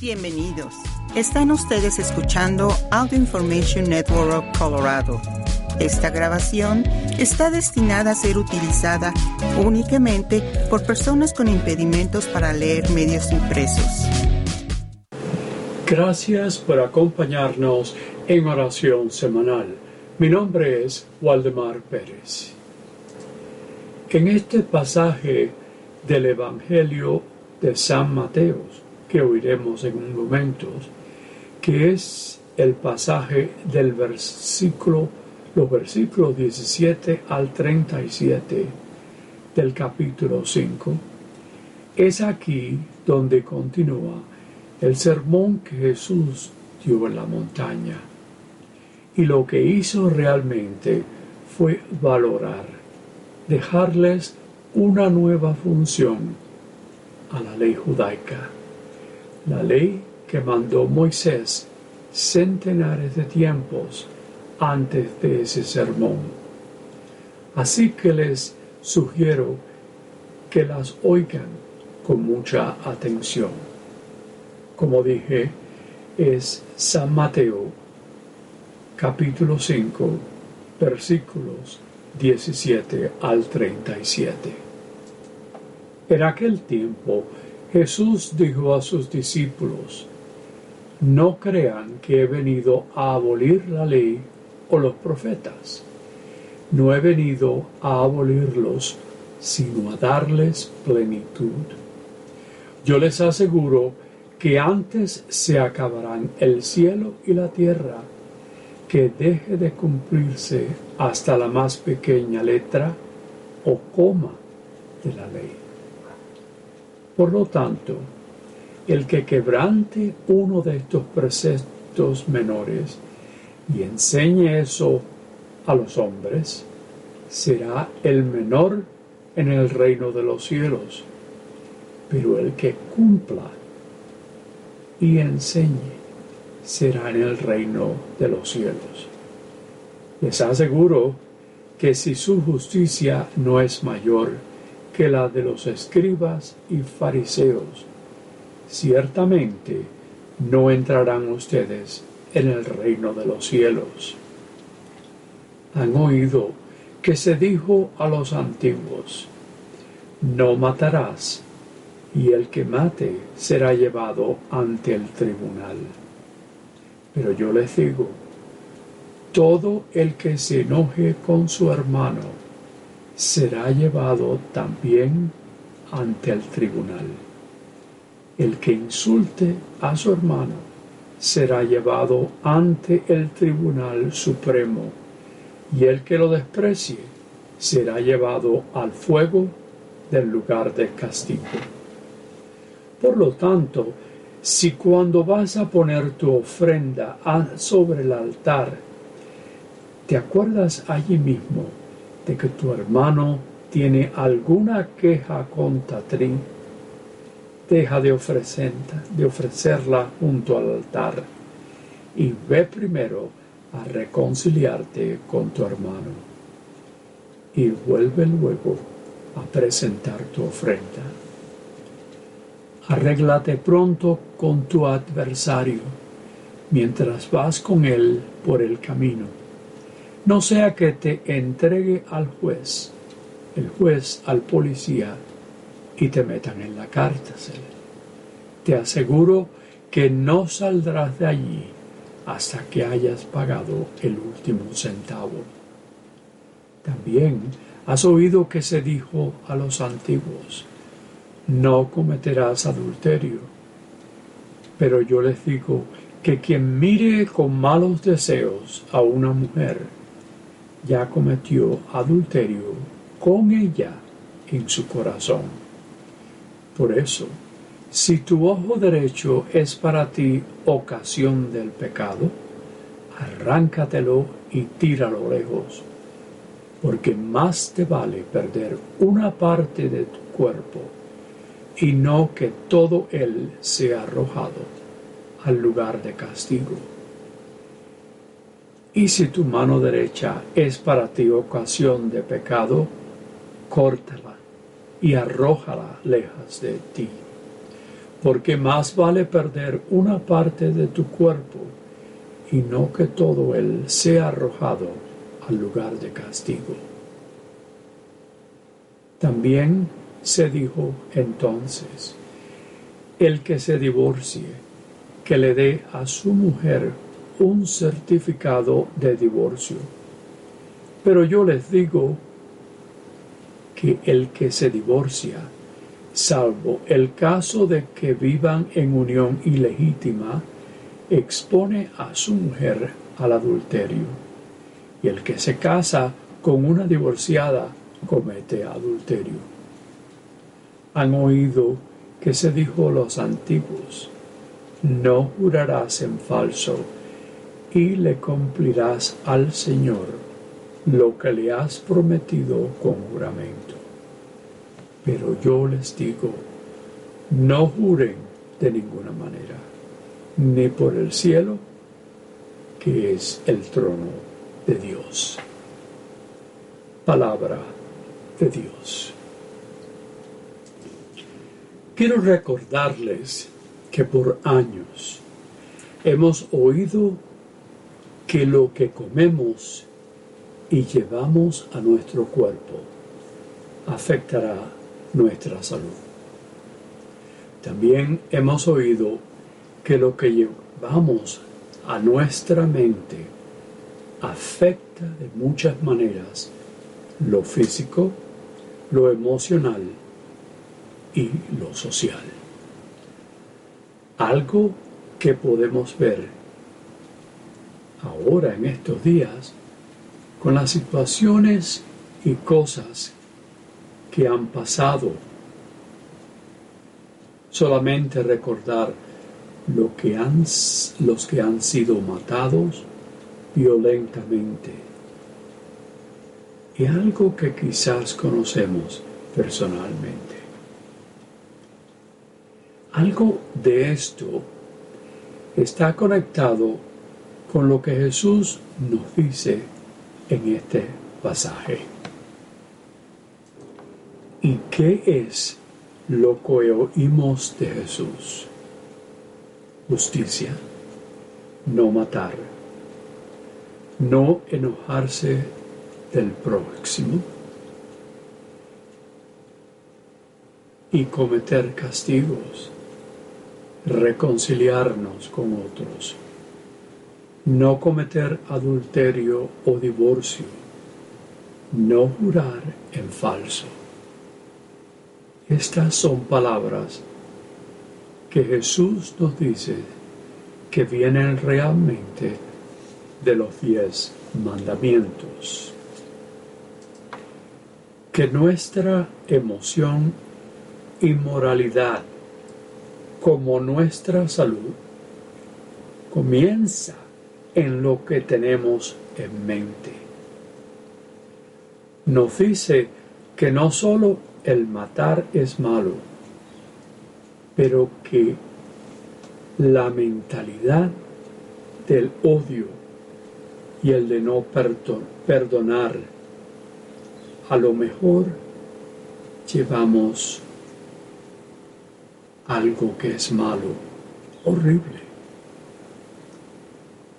Bienvenidos. Están ustedes escuchando Audio Information Network of Colorado. Esta grabación está destinada a ser utilizada únicamente por personas con impedimentos para leer medios impresos. Gracias por acompañarnos en oración semanal. Mi nombre es Waldemar Pérez. En este pasaje del Evangelio de San Mateo, que oiremos en un momento, que es el pasaje del versículo, los versículos 17 al 37 del capítulo 5, es aquí donde continúa el sermón que Jesús dio en la montaña. Y lo que hizo realmente fue valorar, dejarles una nueva función a la ley judaica, la ley que mandó Moisés centenares de tiempos antes de ese sermón. Así que les sugiero que las oigan con mucha atención. Como dije, es San Mateo capítulo 5 versículos 17 al 37. En aquel tiempo Jesús dijo a sus discípulos, no crean que he venido a abolir la ley o los profetas. No he venido a abolirlos, sino a darles plenitud. Yo les aseguro que antes se acabarán el cielo y la tierra, que deje de cumplirse hasta la más pequeña letra o coma de la ley. Por lo tanto, el que quebrante uno de estos preceptos menores y enseñe eso a los hombres, será el menor en el reino de los cielos. Pero el que cumpla y enseñe será en el reino de los cielos. Les aseguro que si su justicia no es mayor que la de los escribas y fariseos, ciertamente no entrarán ustedes en el reino de los cielos. Han oído que se dijo a los antiguos, no matarás, y el que mate será llevado ante el tribunal. Pero yo les digo, todo el que se enoje con su hermano será llevado también ante el tribunal. El que insulte a su hermano será llevado ante el Tribunal Supremo, y el que lo desprecie será llevado al fuego del lugar de castigo. Por lo tanto, si cuando vas a poner tu ofrenda sobre el altar, te acuerdas allí mismo de que tu hermano tiene alguna queja contra ti, deja de, de ofrecerla junto al altar y ve primero a reconciliarte con tu hermano y vuelve luego a presentar tu ofrenda. Arréglate pronto con tu adversario mientras vas con él por el camino. No sea que te entregue al juez, el juez al policía y te metan en la cárcel. Te aseguro que no saldrás de allí hasta que hayas pagado el último centavo. También has oído que se dijo a los antiguos, no cometerás adulterio. Pero yo les digo que quien mire con malos deseos a una mujer, ya cometió adulterio con ella en su corazón. Por eso, si tu ojo derecho es para ti ocasión del pecado, arráncatelo y tíralo lejos, porque más te vale perder una parte de tu cuerpo y no que todo él sea arrojado al lugar de castigo. Y si tu mano derecha es para ti ocasión de pecado, córtala y arrójala lejos de ti porque más vale perder una parte de tu cuerpo y no que todo él sea arrojado al lugar de castigo. También se dijo entonces, el que se divorcie, que le dé a su mujer un certificado de divorcio. Pero yo les digo que el que se divorcia, salvo el caso de que vivan en unión ilegítima, expone a su mujer al adulterio. Y el que se casa con una divorciada comete adulterio. Han oído que se dijo los antiguos, no jurarás en falso y le cumplirás al Señor lo que le has prometido con juramento. Pero yo les digo, no juren de ninguna manera, ni por el cielo, que es el trono de Dios. Palabra de Dios. Quiero recordarles que por años hemos oído que lo que comemos y llevamos a nuestro cuerpo afectará nuestra salud. También hemos oído que lo que llevamos a nuestra mente afecta de muchas maneras lo físico, lo emocional y lo social. Algo que podemos ver ahora en estos días con las situaciones y cosas que han pasado. Solamente recordar lo que han, los que han sido matados violentamente. Y algo que quizás conocemos personalmente. Algo de esto está conectado con lo que Jesús nos dice en este pasaje. ¿Y qué es lo que oímos de Jesús? Justicia, no matar, no enojarse del próximo y cometer castigos, reconciliarnos con otros no cometer adulterio o divorcio, no jurar en falso. Estas son palabras que Jesús nos dice que vienen realmente de los diez mandamientos. Que nuestra emoción y moralidad como nuestra salud comienza en lo que tenemos en mente. Nos dice que no solo el matar es malo, pero que la mentalidad del odio y el de no perdonar, a lo mejor llevamos algo que es malo, horrible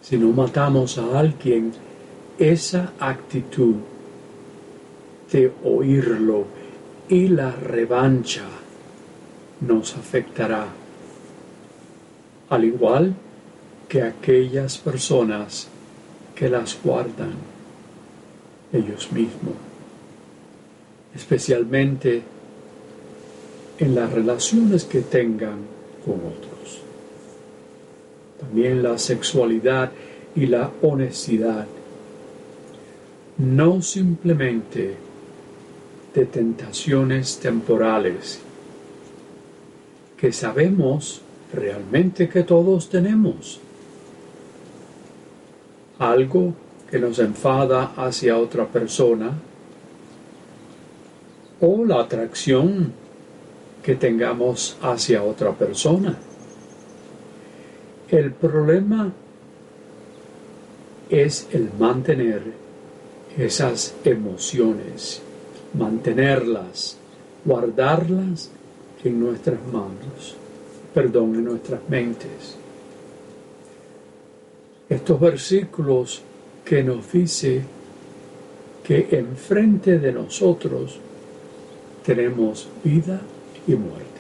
si no matamos a alguien, esa actitud de oírlo y la revancha nos afectará, al igual que aquellas personas que las guardan ellos mismos, especialmente en las relaciones que tengan con otros también la sexualidad y la honestidad, no simplemente de tentaciones temporales que sabemos realmente que todos tenemos. Algo que nos enfada hacia otra persona o la atracción que tengamos hacia otra persona. El problema es el mantener esas emociones, mantenerlas, guardarlas en nuestras manos. perdón, en nuestras mentes. Estos versículos que nos dice que enfrente de nosotros tenemos vida y muerte.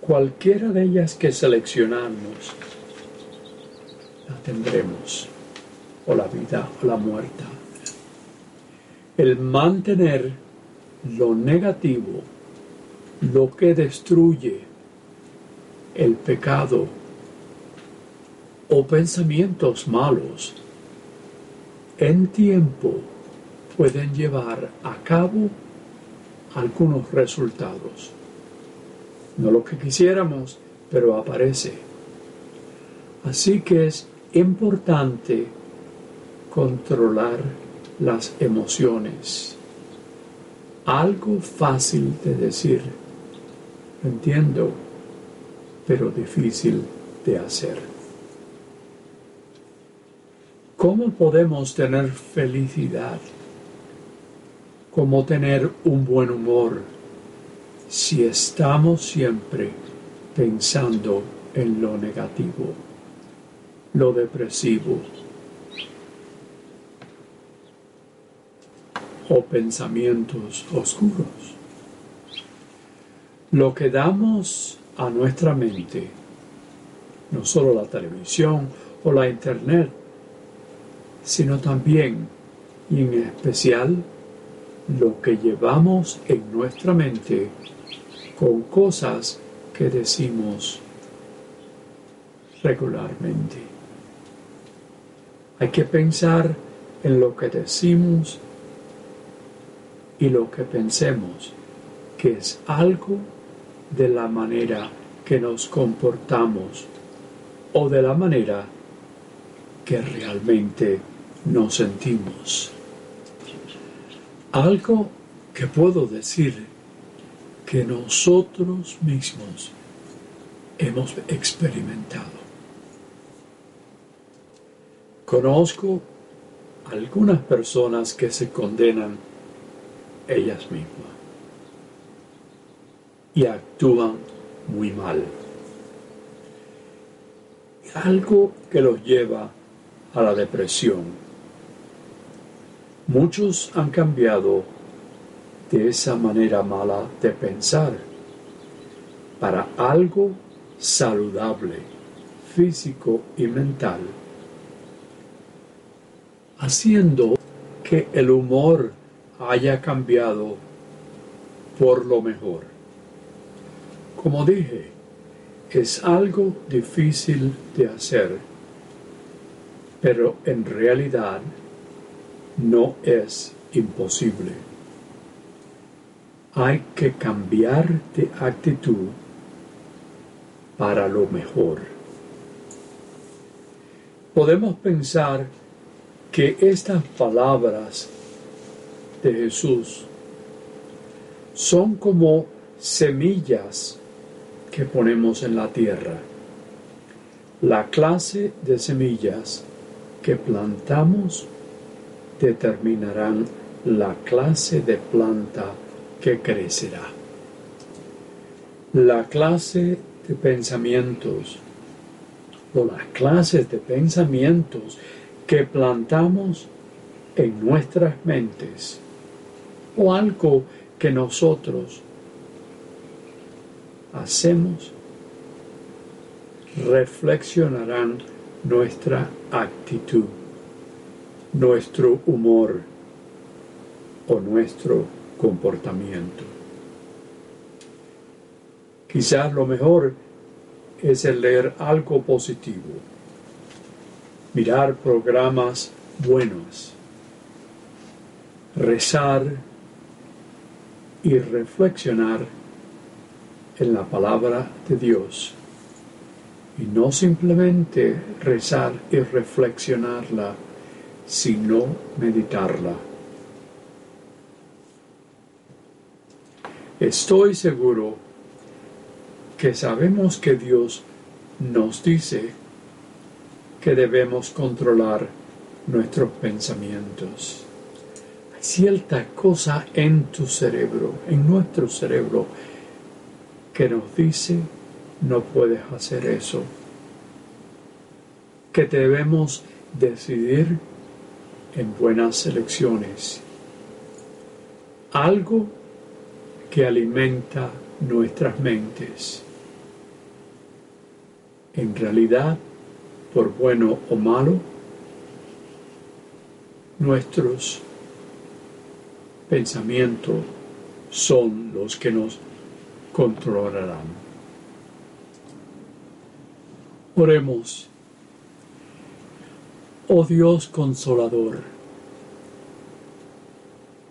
Cualquiera de ellas que seleccionamos, la tendremos, o la vida o la muerte. El mantener lo negativo, lo que destruye el pecado o pensamientos malos, en tiempo pueden llevar a cabo algunos resultados. No lo que quisiéramos, pero aparece. Así que es importante controlar las emociones. Algo fácil de decir, entiendo, pero difícil de hacer. ¿Cómo podemos tener felicidad? ¿Cómo tener un buen humor si estamos siempre pensando en lo negativo, lo depresivo, o pensamientos oscuros. Lo que damos a nuestra mente, no solo la televisión o la internet, sino también y en especial lo que llevamos en nuestra mente con cosas que decimos regularmente. Hay que pensar en lo que decimos y lo que pensemos, que es algo de la manera que nos comportamos o de la manera que realmente nos sentimos. Algo que puedo decir que nosotros mismos hemos experimentado. Conozco algunas personas que se condenan ellas mismas y actúan muy mal. Algo que los lleva a la depresión. Muchos han cambiado de esa manera mala de pensar para algo saludable, físico y mental, haciendo que el humor haya cambiado por lo mejor. Como dije, es algo difícil de hacer, pero en realidad no es imposible. Hay que cambiar de actitud para lo mejor. Podemos pensar que estas palabras de Jesús son como semillas que ponemos en la tierra. La clase de semillas que plantamos determinarán la clase de planta que crecerá. La clase de pensamientos o las clases de pensamientos que plantamos en nuestras mentes o algo que nosotros hacemos reflexionarán nuestra actitud, nuestro humor o nuestro comportamiento. Quizás lo mejor es el leer algo positivo, mirar programas buenos, rezar y reflexionar en la palabra de Dios y no simplemente rezar y reflexionarla, sino meditarla. Estoy seguro que sabemos que Dios nos dice que debemos controlar nuestros pensamientos cierta cosa en tu cerebro, en nuestro cerebro, que nos dice no puedes hacer eso. Que debemos decidir en buenas elecciones. Algo que alimenta nuestras mentes. En realidad, por bueno o malo, nuestros pensamientos son los que nos controlarán. Oremos. Oh Dios consolador,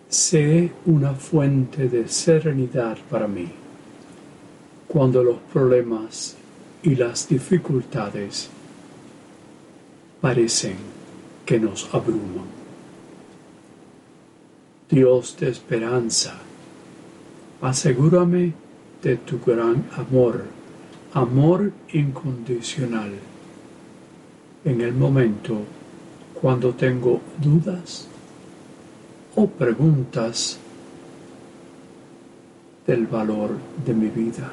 sé una fuente de serenidad para mí cuando los problemas y las dificultades parecen que nos abruman. Dios de esperanza, asegúrame de tu gran amor, amor incondicional, en el momento cuando tengo dudas o preguntas del valor de mi vida.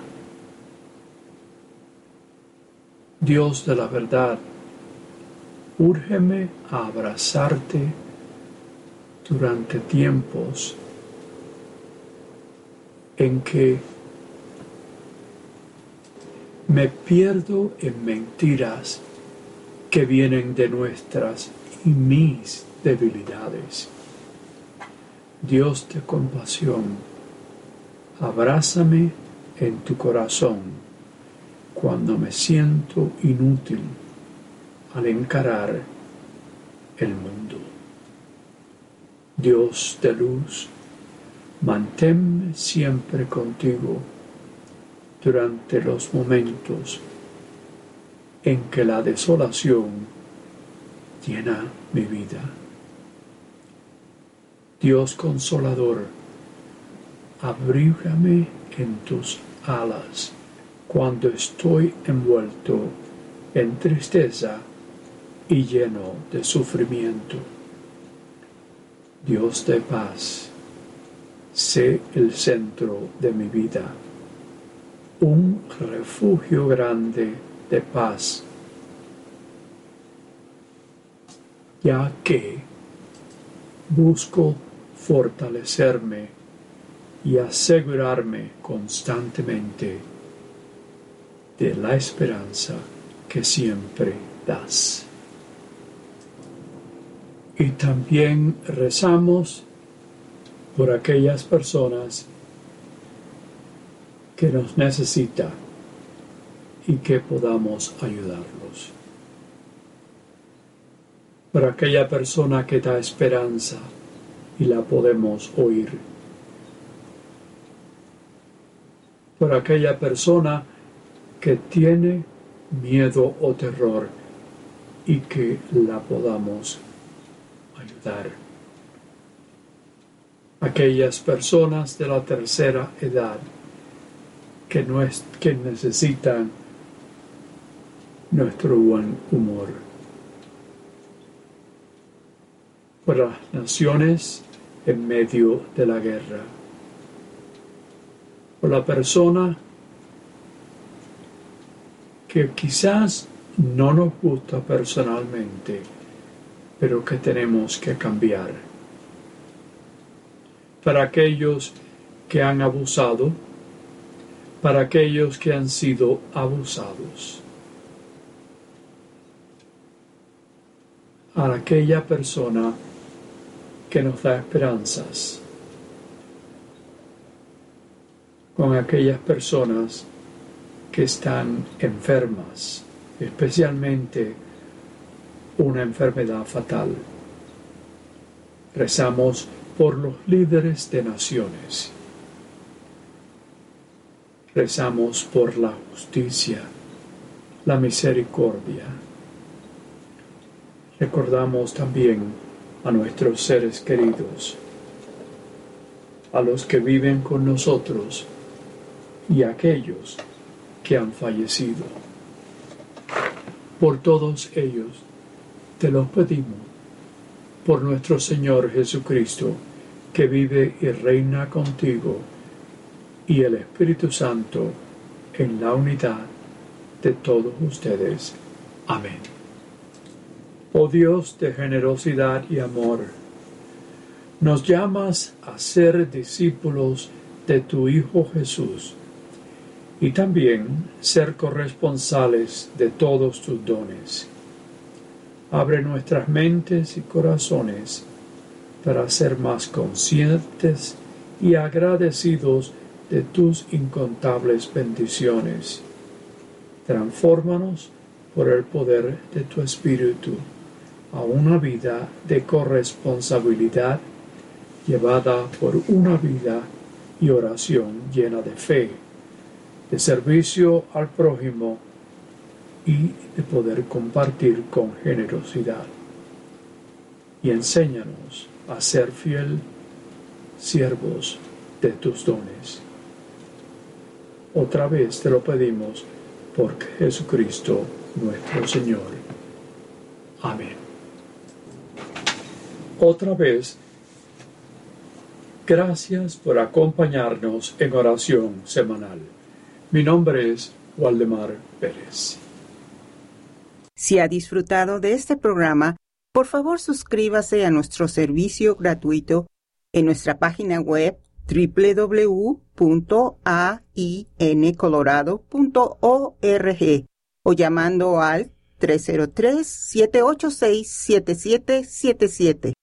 Dios de la verdad, úrgeme a abrazarte durante tiempos en que me pierdo en mentiras que vienen de nuestras y mis debilidades. Dios de compasión, abrázame en tu corazón cuando me siento inútil al encarar el mundo. Dios de luz, manténme siempre contigo durante los momentos en que la desolación llena mi vida. Dios consolador, abrígame en tus alas cuando estoy envuelto en tristeza y lleno de sufrimiento. Dios de paz, sé el centro de mi vida, un refugio grande de paz, ya que busco fortalecerme y asegurarme constantemente de la esperanza que siempre das. Y también rezamos por aquellas personas que nos necesitan y que podamos ayudarlos. Por aquella persona que da esperanza y la podemos oír. Por aquella persona que tiene miedo o terror y que la podamos ayudar. Aquellas personas de la tercera edad que, no es, que necesitan nuestro buen humor. Por las naciones en medio de la guerra. Por la persona que quizás no nos gusta personalmente, pero que tenemos que cambiar. Para aquellos que han abusado, para aquellos que han sido abusados. A aquella persona que nos da esperanzas. Con aquellas personas que están enfermas, especialmente una enfermedad fatal. Rezamos por los líderes de naciones. Rezamos por la justicia, la misericordia. Recordamos también a nuestros seres queridos, a los que viven con nosotros y a aquellos que han fallecido. Por todos ellos te los pedimos, por nuestro Señor Jesucristo, que vive y reina contigo, y el Espíritu Santo en la unidad de todos ustedes. Amén. Oh Dios de generosidad y amor, nos llamas a ser discípulos de tu Hijo Jesús y también ser corresponsales de todos tus dones. Abre nuestras mentes y corazones para ser más conscientes y agradecidos de tus incontables bendiciones. Transfórmanos por el poder de tu Espíritu a una vida de corresponsabilidad llevada por una vida y oración llena de fe, de servicio al prójimo y de poder compartir con generosidad. Y enséñanos a ser fiel siervos de tus dones. Otra vez te lo pedimos por Jesucristo nuestro Señor. Amén. Otra vez, gracias por acompañarnos en oración semanal. Mi nombre es Waldemar Pérez. Si ha disfrutado de este programa, por favor suscríbase a nuestro servicio gratuito en nuestra página web www.aincolorado.org o llamando al 303-786-7777.